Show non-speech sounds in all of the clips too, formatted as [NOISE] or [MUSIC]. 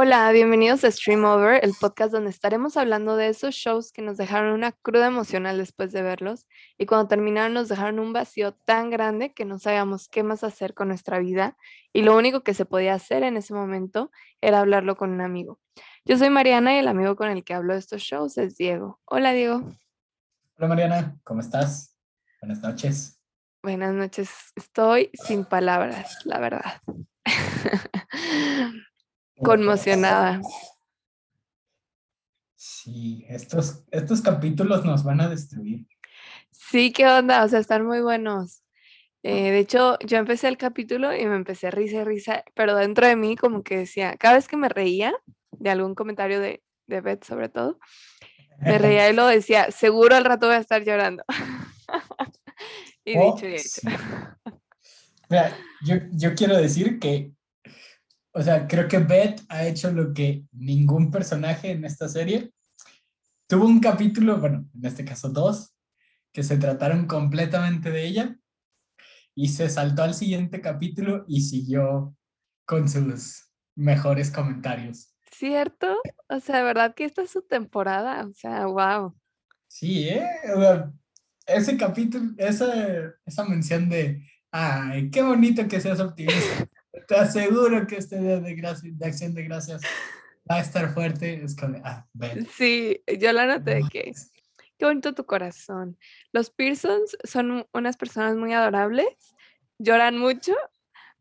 Hola, bienvenidos a Stream Over, el podcast donde estaremos hablando de esos shows que nos dejaron una cruda emocional después de verlos y cuando terminaron nos dejaron un vacío tan grande que no sabíamos qué más hacer con nuestra vida y lo único que se podía hacer en ese momento era hablarlo con un amigo. Yo soy Mariana y el amigo con el que hablo de estos shows es Diego. Hola Diego. Hola Mariana, ¿cómo estás? Buenas noches. Buenas noches. Estoy sin palabras, la verdad. [LAUGHS] Conmocionada. Sí, estos, estos capítulos nos van a destruir. Sí, qué onda, o sea, están muy buenos. Eh, de hecho, yo empecé el capítulo y me empecé a risa y risa, pero dentro de mí como que decía, cada vez que me reía de algún comentario de, de Beth sobre todo, me reía y [LAUGHS] lo decía, seguro al rato voy a estar llorando. [LAUGHS] y Oh, dicho y hecho. sí. Mira, yo, yo quiero decir que, o sea, creo que Beth ha hecho lo que ningún personaje en esta serie tuvo un capítulo, bueno, en este caso dos, que se trataron completamente de ella y se saltó al siguiente capítulo y siguió con sus mejores comentarios. ¿Cierto? O sea, verdad que esta es su temporada, o sea, wow. Sí, ¿eh? O sea, ese capítulo, esa, esa mención de, ay, qué bonito que seas optimista. Te aseguro que este día de, gracia- de acción de gracias va a estar fuerte. Es como, ah, ven. Sí, yo la noté de que qué bonito tu corazón. Los Pearsons son unas personas muy adorables, lloran mucho,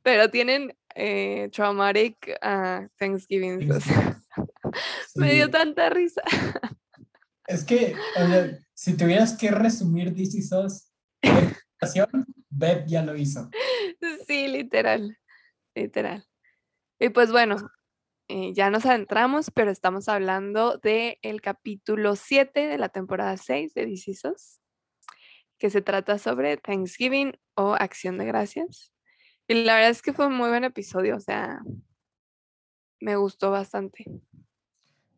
pero tienen eh, traumatic ah, Thanksgiving. o sea, [LAUGHS] me dio tanta risa. Es que, o sea, si tuvieras que resumir en oración, [LAUGHS] Beth ya lo hizo. Sí, literal, literal. Y pues bueno, eh, ya nos adentramos, pero estamos hablando del capítulo 7 de la temporada 6 de This Is Us, que se trata sobre Thanksgiving o Acción de Gracias. Y la verdad es que fue un muy buen episodio, o sea, me gustó bastante.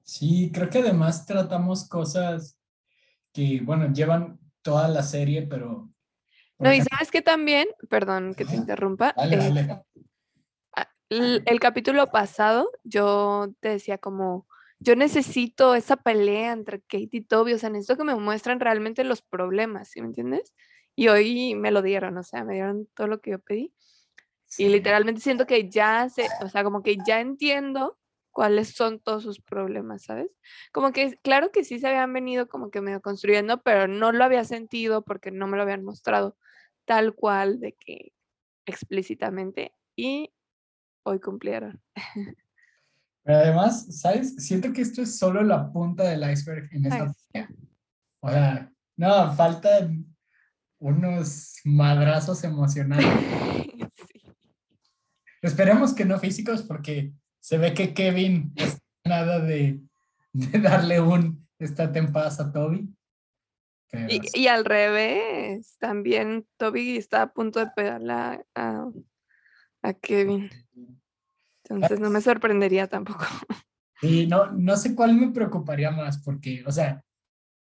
Sí, creo que además tratamos cosas que, bueno, llevan toda la serie, pero... No, y sabes que también, perdón que te interrumpa, Dale, eh, dale. El capítulo pasado yo te decía como, yo necesito esa pelea entre Kate y Toby, o sea, necesito que me muestren realmente los problemas, ¿sí me entiendes? Y hoy me lo dieron, o sea, me dieron todo lo que yo pedí. Y literalmente siento que ya o sea, como que ya entiendo cuáles son todos sus problemas, ¿sabes? Como que, claro que sí se habían venido como que medio construyendo, pero no lo había sentido porque no me lo habían mostrado tal cual de que explícitamente. Y hoy cumplieron. Pero además, ¿sabes? Siento que esto es solo la punta del iceberg en esta. O sea, no, faltan unos madrazos emocionales. [LAUGHS] Sí. Esperemos que no físicos porque se ve que Kevin está nada de, de darle un estate en paz a Toby. Pero Y, al revés, también Toby está a punto de pegarle a, a- a Kevin. Entonces no me sorprendería tampoco. [LAUGHS] Sí, no, no sé cuál me preocuparía más porque, o sea,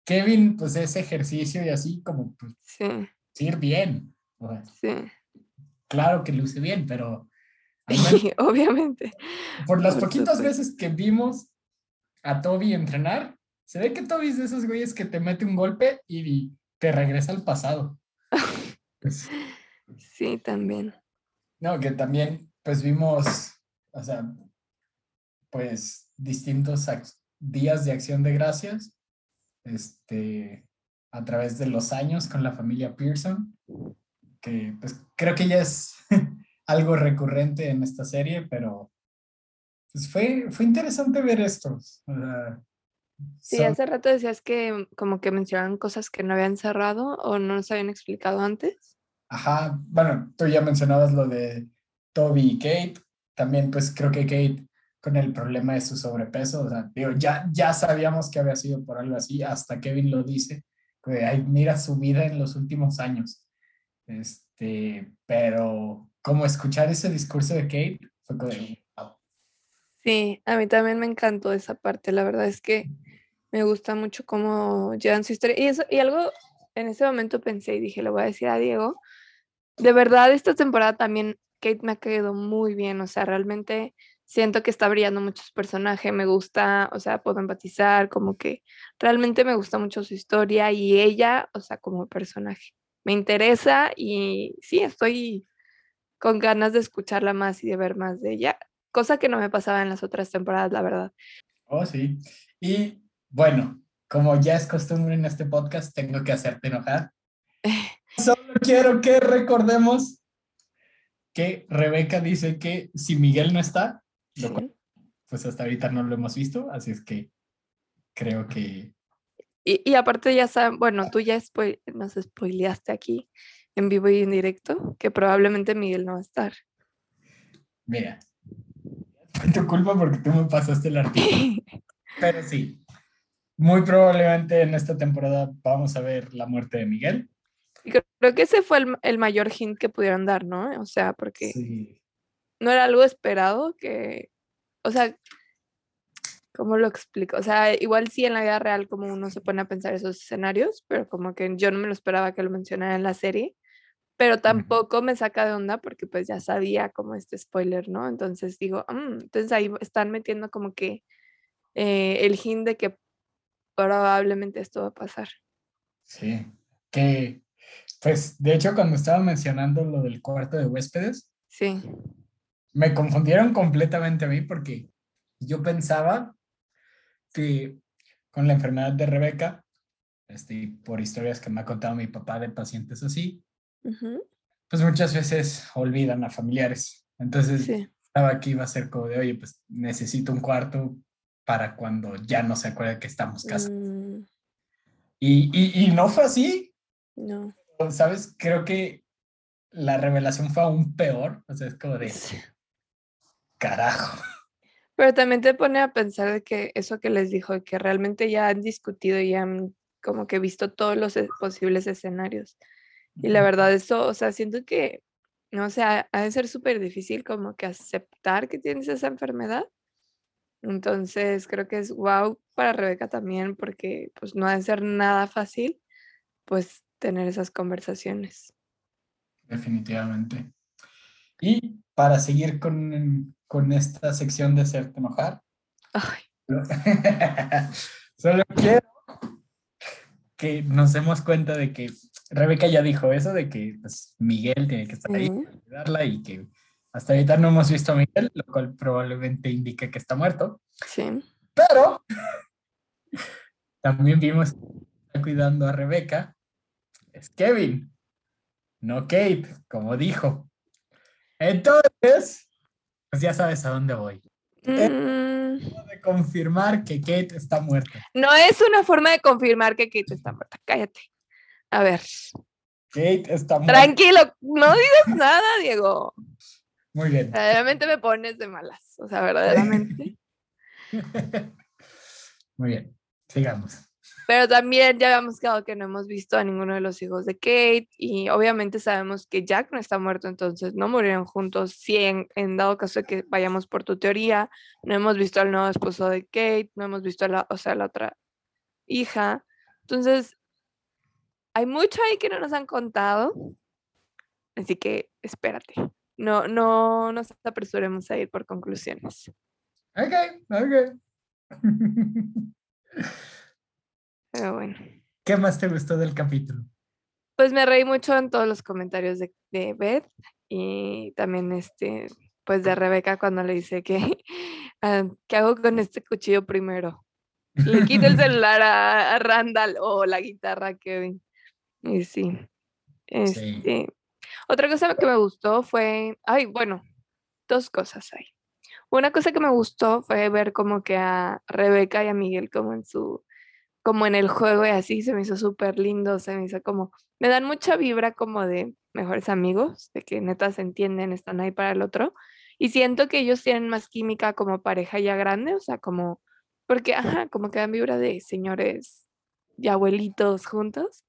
Kevin, pues ese ejercicio y así como, pues, Sí, ir bien. O sea, sí. claro que luce bien, pero menos Sí, [LAUGHS] obviamente. por las Por poquitas supuesto. veces que vimos a Toby entrenar, se ve que Toby es de esos güeyes que te mete un golpe y te regresa al pasado. [LAUGHS] Pues, Sí, también. no, que también, pues vimos, o sea, pues distintos días de acción de gracias, este, a través de los años con la familia Pearson, que pues creo que ya es [LAUGHS] algo recurrente en esta serie, pero pues fue, fue interesante ver estos. o sea, Sí, son- hace rato decías que como que mencionaban cosas que no habían cerrado o no nos habían explicado antes. Ajá, bueno, tú ya mencionabas lo de Toby y Kate. También, pues creo que Kate con el problema de su sobrepeso, o sea, digo, ya, ya sabíamos que había sido por algo así, hasta Kevin lo dice, que ay, mira su vida en los últimos años. Este, pero como escuchar ese discurso de Kate fue como "Wow". Sí, a mí también me encantó esa parte. La verdad es que me gusta mucho cómo llevan su historia. Y eso, y algo en ese momento pensé y dije, le voy a decir a Diego. De verdad, esta temporada también Kate me ha caído muy bien. O sea, realmente siento que está brillando mucho su personaje, me gusta, o sea, puedo empatizar, como que realmente me gusta mucho su historia y ella, o sea, como personaje. Me interesa y sí, estoy con ganas de escucharla más y de ver más de ella, cosa que no me pasaba en las otras temporadas, la verdad. Oh, sí. Y bueno, como ya es costumbre en este podcast, tengo que hacerte enojar. [LAUGHS] Solo quiero que recordemos que Rebeca dice que si Miguel no está, pues hasta ahorita no lo hemos visto, así es que creo que... Y, aparte ya saben, bueno, tú ya nos spoileaste aquí en vivo y en directo que probablemente Miguel no va a estar. Mira, fue tu culpa porque tú me pasaste el artículo. [LAUGHS] Pero sí, muy probablemente en esta temporada vamos a ver la muerte de Miguel. Creo que ese fue el, mayor hint que pudieron dar, ¿no? O sea, porque no era algo esperado que, o sea, ¿cómo lo explico? O sea, igual sí en la vida real como uno se pone a pensar esos escenarios, pero como que yo no me lo esperaba que lo mencionara en la serie, pero tampoco me saca de onda porque pues ya sabía como este spoiler, ¿no? Entonces digo, mm", entonces ahí están metiendo como que eh, el hint de que probablemente esto va a pasar. Sí, que pues de hecho cuando estaba mencionando lo del cuarto de huéspedes, sí me confundieron completamente a mí porque yo pensaba que con la enfermedad de Rebeca, este, por historias que me ha contado mi papá de pacientes así, pues muchas veces olvidan a familiares. Entonces, estaba que iba a ser como de, oye, pues necesito un cuarto para cuando ya no se acuerde que estamos casados. Mm. Y, y, y, no fue así. No. ¿Sabes? Creo que la revelación fue aún peor. O sea, es como de, carajo. Pero también te pone a pensar de que eso que les dijo, que realmente ya han discutido y han como que visto todos los e, posibles escenarios. Y la verdad, eso, o sea, siento que, no sé, ha de ser súper difícil como que aceptar que tienes esa enfermedad. Entonces, creo que es wow para Rebeca también, porque pues no ha de ser nada fácil, pues tener esas conversaciones. Definitivamente. Y para seguir con, con esta sección de hacerte enojar, [LAUGHS] solo quiero que nos demos cuenta de que Rebeca ya dijo eso, de que pues, Miguel tiene que estar ahí para ayudarla y que hasta ahorita no hemos visto a Miguel, lo cual probablemente indica que está muerto. Sí. Pero [LAUGHS] también vimos que está cuidando a Rebeca. Es Kevin, no Kate, como dijo. Entonces, pues ya sabes a dónde voy. Mm. de confirmar que Kate está muerta. No es una forma de confirmar que Kate está muerta. Cállate. A ver. Kate está muerta. Tranquilo, no digas nada, Diego. Muy bien. Verdaderamente me pones de malas. O sea, verdaderamente. [LAUGHS] Muy bien. Sigamos. Pero también ya habíamos quedado que no hemos visto a ninguno de los hijos de Kate y obviamente sabemos que Jack no está muerto, entonces no murieron juntos. Si en, dado caso de que vayamos por tu teoría, no hemos visto al nuevo esposo de Kate, no hemos visto a la, o sea, la otra hija. Entonces, hay mucho ahí que no nos han contado, así que espérate. No, no nos apresuremos a ir por conclusiones. Ok, ok. [LAUGHS] Pero bueno. ¿Qué más te gustó del capítulo? Pues me reí mucho en todos los comentarios de, de Beth y también este, pues de Rebeca cuando le dice que, [LAUGHS] ¿qué hago con este cuchillo primero? Le quita el [LAUGHS] celular a, Randall o la guitarra a Kevin. Y sí. Este, Otra cosa que me gustó fue, ay, bueno, dos cosas hay. Una cosa que me gustó fue ver como que a Rebeca y a Miguel como en su como en el juego y así, se me hizo súper lindo, se me hizo como, me dan mucha vibra como de mejores amigos, de que neta se entienden, están ahí para el otro, y siento que ellos tienen más química como pareja ya grande, o sea, como, porque, ajá, como que dan vibra de señores y abuelitos juntos,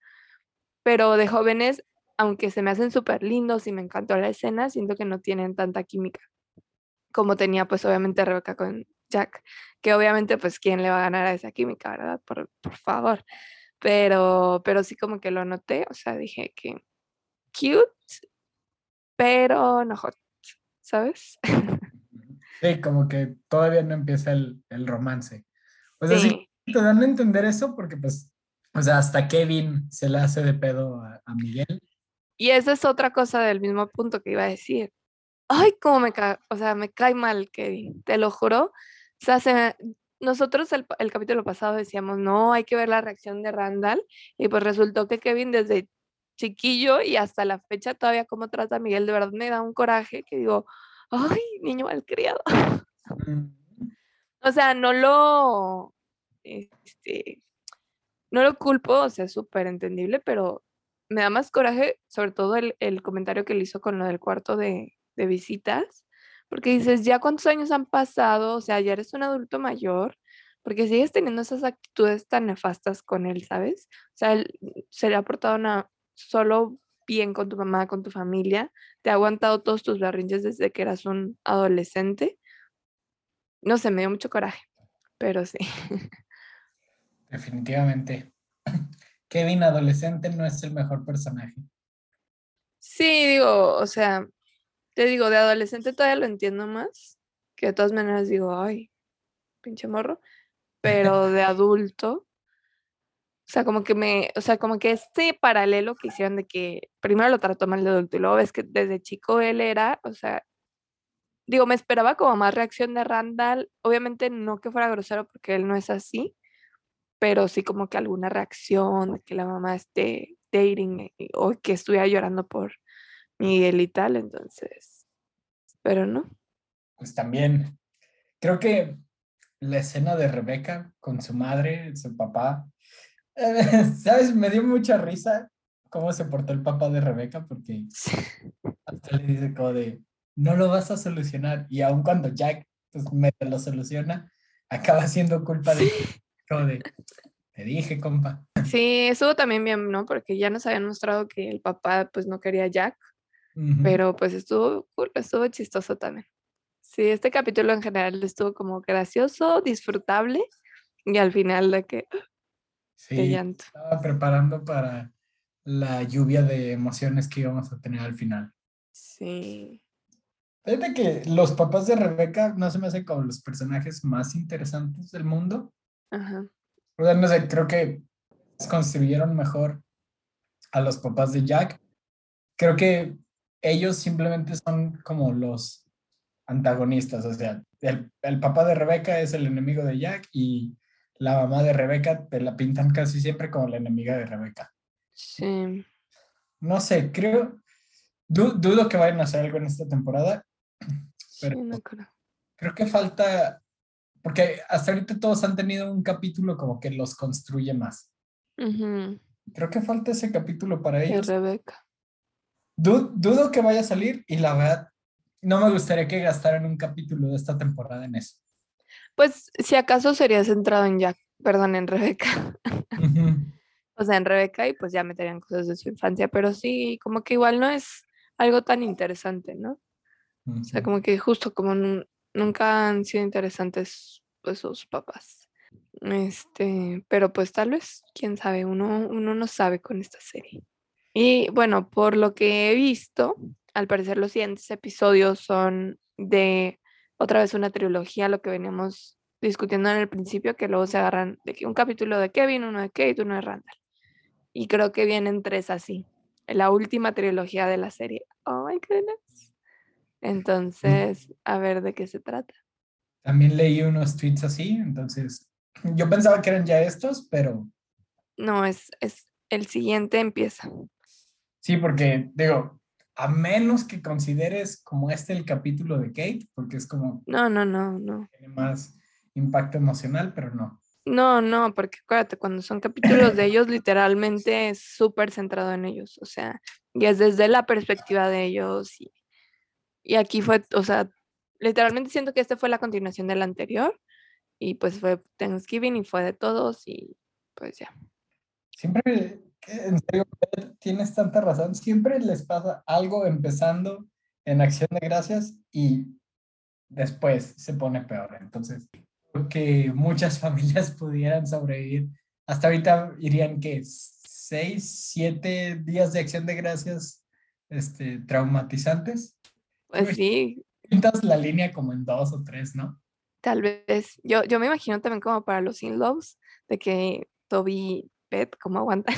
pero de jóvenes, aunque se me hacen súper lindos y me encantó la escena, siento que no tienen tanta química como tenía pues obviamente Rebeca con Jack, que obviamente pues quién le va a ganar a esa química, ¿verdad? Por, favor. Pero, pero sí como que lo noté, o sea, dije que cute, pero no hot, ¿sabes? Sí, como que todavía no empieza el, romance. O sea, sí. te dan a entender eso porque pues, o sea, hasta Kevin se le hace de pedo a, Miguel. Y esa es otra cosa del mismo punto que iba a decir. Ay, cómo me cae, o sea, me cae mal Kevin, te lo juro. O sea, se, nosotros el, el, capítulo pasado decíamos, no, hay que ver la reacción de Randall. Y pues resultó que Kevin desde chiquillo y hasta la fecha todavía como trata a Miguel, de verdad me da un coraje que digo, ay, niño malcriado. [LAUGHS] o sea, no lo, este, no lo culpo, o sea, es súper entendible, pero me da más coraje, sobre todo el, el, comentario que le hizo con lo del cuarto de, de visitas, porque dices, ya cuántos años han pasado, o sea, ya eres un adulto mayor, porque sigues teniendo esas actitudes tan nefastas con él, ¿sabes? O sea, él se le ha portado una, solo bien con tu mamá, con tu familia, te ha aguantado todos tus berrinches desde que eras un adolescente. No sé, me dio mucho coraje, pero sí. [LAUGHS] Definitivamente. [CLEARS THROAT] Kevin adolescente no es el mejor personaje. Sí, digo, o sea, te digo, de adolescente todavía lo entiendo más, que de todas maneras digo, ay, pinche morro, pero de adulto, o sea, como que me, o sea, como que este paralelo que hicieron de que primero lo trató mal de adulto y luego ves que desde chico él era, o sea, digo, me esperaba como más reacción de Randall, obviamente no que fuera grosero porque él no es así, pero sí como que alguna reacción de que la mamá esté dating o que estuviera llorando por Miguel y tal, entonces, pero no. Pues también, creo que la escena de Rebeca con su madre, su papá, [LAUGHS] ¿Sabes? Me dio mucha risa cómo se portó el papá de Rebeca porque hasta le dice como de, no lo vas a solucionar. Y aun cuando Jack pues me lo soluciona, acaba siendo culpa de, [LAUGHS] como de, te dije, compa. Sí, estuvo también bien, ¿no? Porque ya nos habían mostrado que el papá pues no quería a Jack, pero pues estuvo, estuvo chistoso también. Sí, este capítulo en general estuvo como gracioso, disfrutable y al final de que Sí, estaba preparando para la lluvia de emociones que íbamos a tener al final. Sí. Fíjate que los papás de Rebeca no se me hacen como los personajes más interesantes del mundo. Ajá. O sea, no sé, creo que construyeron mejor a los papás de Jack. Creo que ellos simplemente son como los antagonistas. O sea, el, el papá de Rebeca es el enemigo de Jack y la mamá de Rebeca te la pintan casi siempre como la enemiga de Rebeca. Sí. No sé, creo, dudo que vayan a hacer algo en esta temporada, pero creo. que falta, porque hasta ahorita todos han tenido un capítulo como que los construye más. Creo que falta ese capítulo para ellos. Rebeca. Dudo que vaya a salir y la verdad, no me gustaría que gastaran un capítulo de esta temporada en eso. Pues si acaso sería centrado en Jack, perdón, en Rebeca. [LAUGHS] o sea, en Rebeca y pues ya meterían cosas de su infancia, pero sí, como que igual no es algo tan interesante, ¿no? O sea, como que justo como nunca han sido interesantes pues sus papás. Este, pero pues tal vez, quién sabe, uno, uno no sabe con esta serie. Y bueno, por lo que he visto, al parecer los siguientes episodios son de otra vez una trilogía, lo que veníamos discutiendo en el principio, que luego se agarran de que un capítulo de Kevin, uno de Kate, uno de Randall. Y creo que vienen tres así. La última trilogía de la serie. Oh my goodness. Entonces, a ver de qué se trata. También leí unos tweets así, entonces yo pensaba que eran ya estos, pero... No, es, es el siguiente empieza. Sí, porque digo, a menos que consideres como este el capítulo de Kate, porque es como... No, no, no, no. Tiene más impacto emocional, pero no. No, no, porque acuérdate, cuando son capítulos de ellos, literalmente es súper centrado en ellos, o sea, y es desde la perspectiva de ellos. Y, y aquí fue, o sea, literalmente siento que este fue la continuación del anterior, y pues fue Thanksgiving y fue de todos, y pues ya. Siempre en serio, tienes tanta razón. Siempre les pasa algo empezando en acción de gracias y después se pone peor. Entonces, creo que muchas [LAUGHS] familias pudieran sobrevivir. Hasta ahorita irían que seis, siete días de acción de gracias este, traumatizantes. Pues sí, pintas la línea como en dos o tres, ¿no? Tal vez. Yo, yo me imagino también como para los in-laws, de que Toby Pet, ¿cómo aguantan?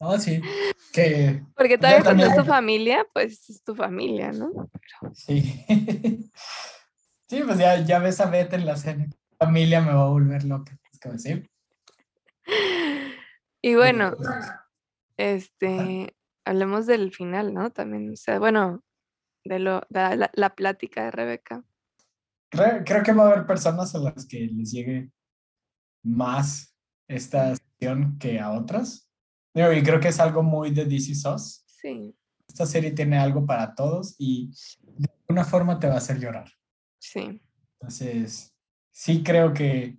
Oh, sí. [LAUGHS] Que Porque Yo todavía cuando es también. tu familia, pues es tu familia, ¿no? sí. [LAUGHS] Sí, pues ya, ya ves a Beth en la cena. Familia me va a volver loca. Es como sí. [LAUGHS] Y bueno, este, hablemos del final, ¿no? También, o sea, bueno, de lo, de la, la plática de Rebeca. Creo, creo que va a haber personas a las que les llegue más esta sección que a otras. Digo, y creo que es algo muy de DC Sos. Sí, Esta serie tiene algo para todos y de alguna forma te va a hacer llorar. sí. Entonces, sí creo que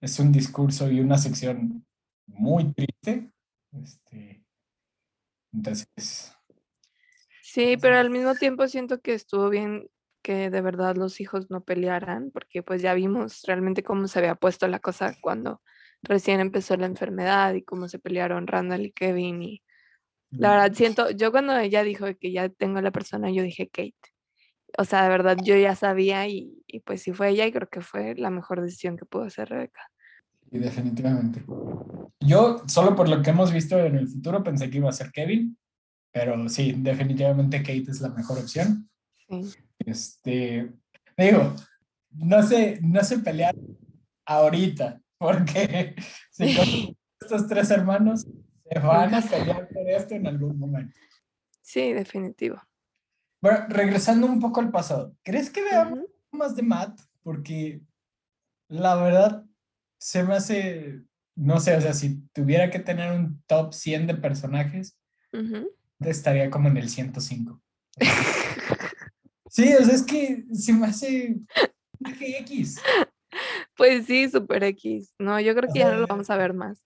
es un discurso y una sección muy triste. Este, entonces, Sí, pero al mismo tiempo siento que estuvo bien que de verdad los hijos no pelearan, porque pues ya vimos realmente cómo se había puesto la cosa cuando recién empezó la enfermedad y cómo se pelearon Randall y Kevin y la verdad siento, yo cuando ella dijo que ya tengo la persona, yo dije Kate. O sea, de verdad yo ya sabía y, y pues sí fue ella y creo que fue la mejor decisión que pudo hacer Rebeca. y definitivamente. Yo, solo por lo que hemos visto en el futuro, pensé que iba a ser Kevin, pero sí, definitivamente Kate es la mejor opción. Sí. Este, digo, no sé, no sé pelear ahorita, porque [LAUGHS] si estos tres hermanos se van a pelear por esto en algún momento. Sí, definitivo. Bueno, regresando un poco al pasado, ¿crees que veamos Ujú. más de Matt? Porque la verdad se me hace, no sé, o sea, si tuviera que tener un top 100 de personajes, Ujú. estaría como en el 105. Sí, o sea, es que se me hace X. Pues sí, super X. No, yo creo que ya no lo Ajá. vamos a ver más.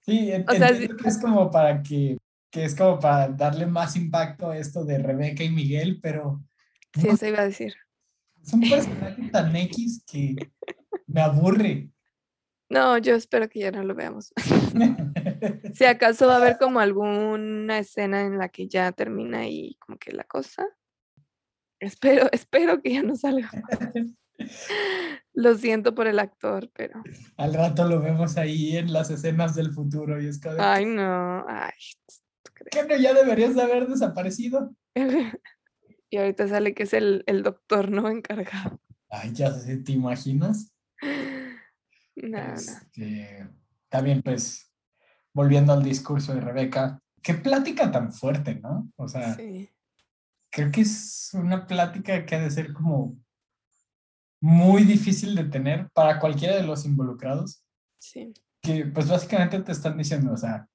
Sí, O sea, entiendo que es como para que, que es como para darle más impacto a esto de Rebeca y Miguel, pero Sí, no eso iba a decir. es un personaje tan X que me aburre. No, yo espero que ya no lo veamos. Si acaso va a haber como alguna escena en la que ya termina ahí como que la cosa. Espero, espero que ya no salga. [LAUGHS] Lo siento por el actor, pero. Al rato lo vemos ahí en las escenas del futuro y es de, Ay, no. Ay. ¿qué no ya deberías de haber desaparecido? [LAUGHS] Y ahorita sale que es el, el doctor, ¿no? Encargado. Ay, ya sé, ¿te imaginas? No, no. Este, también, pues, volviendo al discurso de Rebeca, qué plática tan fuerte, ¿no? O sea, Sí. creo que es una plática que ha de ser como muy difícil de tener para cualquiera de los involucrados, Sí. que pues básicamente te están diciendo, o sea,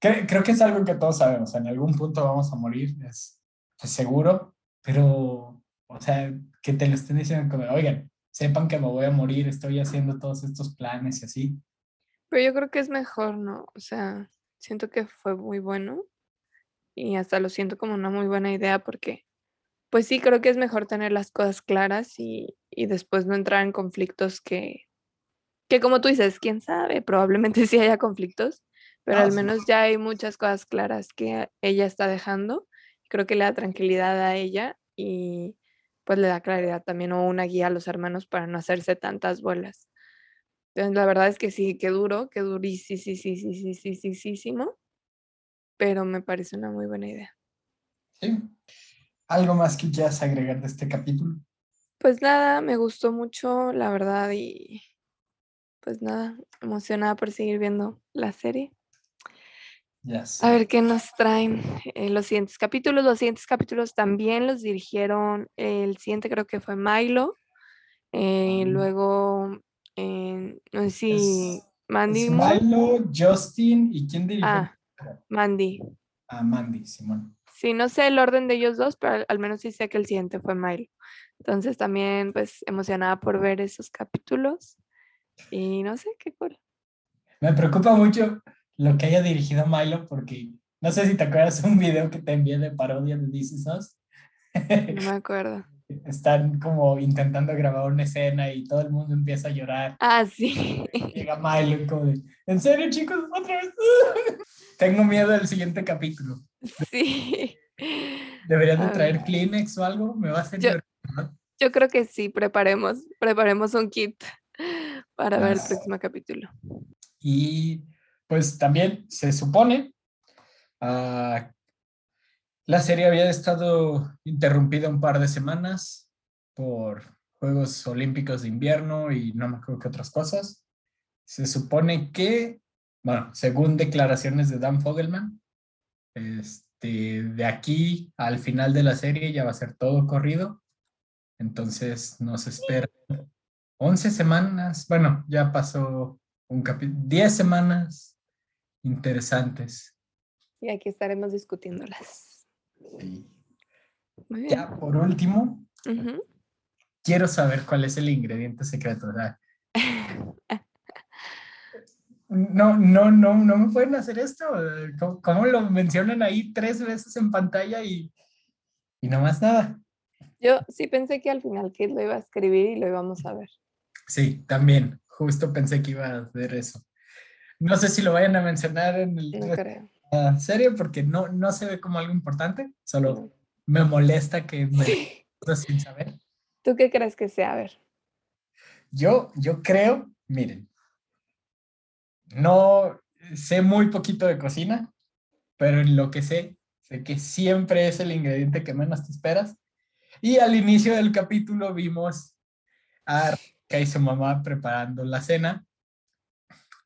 cre- creo que es algo que todos sabemos, en algún punto vamos a morir, es, es seguro, pero, o sea, que te lo estén diciendo como, oigan, sepan que me voy a morir, estoy haciendo todos estos planes y así. Pero yo creo que es mejor, ¿no? O sea, siento que fue muy bueno y hasta lo siento como una muy buena idea porque, pues sí, creo que es mejor tener las cosas claras y, y después no entrar en conflictos que, que como tú dices, quién sabe, probablemente [LAUGHS] sí haya conflictos, pero ah, al menos sí. ya hay muchas cosas claras que ella está dejando. Creo que le da tranquilidad a ella y pues le da claridad también o una guía a los hermanos para no hacerse tantas bolas. Entonces, la verdad es que sí, qué duro, qué durísimo, sí, sí, sí, sí, sí, sí, sí, pero me parece una muy buena idea. Sí. ¿Algo más que quieras agregar de este capítulo? Pues nada, me gustó mucho, la verdad, y pues nada, emocionada por seguir viendo la serie. A ver qué nos traen eh, los siguientes capítulos. Los siguientes capítulos también los dirigieron, el siguiente creo que fue Milo, eh, Ah. luego, eh, no sé si Es- Mandy Es. Milo, Justin y quién dirigió Ah, Mandy. a Mandy, Simón. Sí, no sé el orden de ellos dos, pero al menos sí sé que el siguiente fue Milo. Entonces también pues emocionada por ver esos capítulos y no sé, qué cool. Me preocupa mucho lo que haya dirigido Milo porque no sé si te acuerdas un video que te envié de parodia de This Is Us. No me acuerdo. [LAUGHS] Están como intentando grabar una escena y todo el mundo empieza a llorar. Ah, sí. Llega Milo como de, ¿en serio chicos? ¿Otra vez? [LAUGHS] Tengo miedo del siguiente capítulo. Sí. Deberían de A traer. Kleenex o algo, me va a hacer Yo- llorar. Yo creo que sí, preparemos, preparemos un kit para ver el próximo capítulo. Y pues también se supone ah, la serie había estado interrumpida un par de semanas por Juegos Olímpicos de Invierno y no me acuerdo qué otras cosas. Se supone que, bueno, según declaraciones de Dan Fogelman, este, de aquí al final de la serie ya va a ser todo corrido. Entonces nos espera 11 semanas, bueno, ya pasó un capítulo, 10 semanas interesantes. Y aquí estaremos discutiéndolas. Y Muy bien. ya por último, quiero saber cuál es el ingrediente secreto. [LAUGHS] no, no, no, no me pueden hacer esto. ¿Cómo, cómo lo mencionan ahí tres veces en pantalla y, y no más nada? Yo sí pensé que al final Kit lo iba a escribir y lo íbamos a ver. Sí, también. Justo pensé que iba a hacer eso. No sé si lo vayan a mencionar en el No creo. la serie porque no, no se ve como algo importante. Solo no. me molesta que me [LAUGHS] sin saber. ¿Tú qué crees que sea? A ver. Yo, yo creo, miren, no sé muy poquito de cocina, pero en lo que sé, sé que siempre es el ingrediente que menos te esperas. Y al inicio del capítulo vimos a Rebeca y su mamá preparando la cena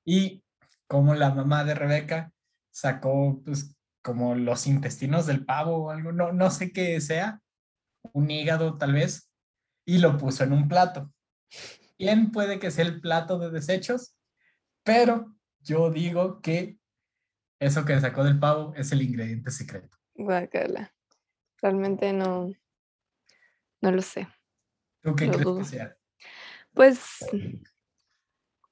y como la mamá de Rebeca sacó pues como los intestinos del pavo o algo, no, no sé qué sea, un hígado tal vez, y lo puso en un plato. Bien puede que sea el plato de desechos, pero yo digo que eso que sacó del pavo es el ingrediente secreto. Guácala. Realmente no, no lo sé. ¿Tú qué Lo crees dudo. que sea? Pues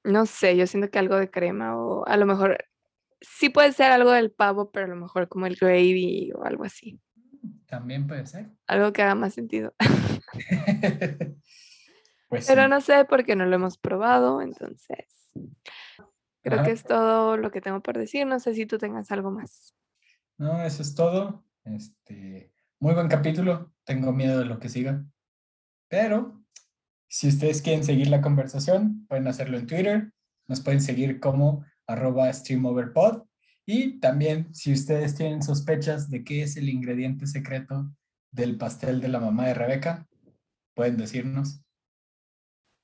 no sé, yo siento que algo de crema o a lo mejor sí puede ser algo del pavo, pero a lo mejor como el gravy o algo así. También puede ser. Algo que haga más sentido. [LAUGHS] pues Pero sí. no sé porque no lo hemos probado, entonces creo que es todo lo que tengo por decir. No sé si tú tengas algo más. No, eso es todo. Este, muy buen capítulo. Tengo miedo de lo que siga. Pero si ustedes quieren seguir la conversación, pueden hacerlo en Twitter. Nos pueden seguir como arroba streamoverpod. Y también si ustedes tienen sospechas de qué es el ingrediente secreto del pastel de la mamá de Rebeca, pueden decirnos.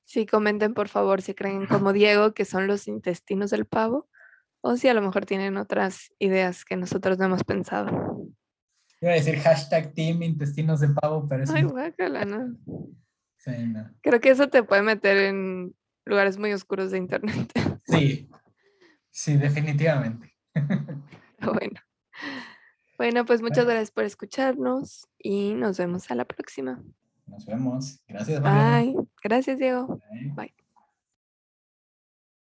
Sí, comenten por favor si creen como Diego que son los intestinos del pavo o si a lo mejor tienen otras ideas que nosotros no hemos pensado. Iba a decir hashtag team intestinos de pavo, pero eso Ay, guácala, no. [LAUGHS] sí, no. Creo que eso te puede meter en lugares muy oscuros de internet. [LAUGHS] Sí, sí, definitivamente. [LAUGHS] Bueno. Bueno, pues muchas gracias por escucharnos y nos vemos a la próxima. Nos vemos. Gracias, Mariana. Bye. Gracias, Diego. Bye. Bye.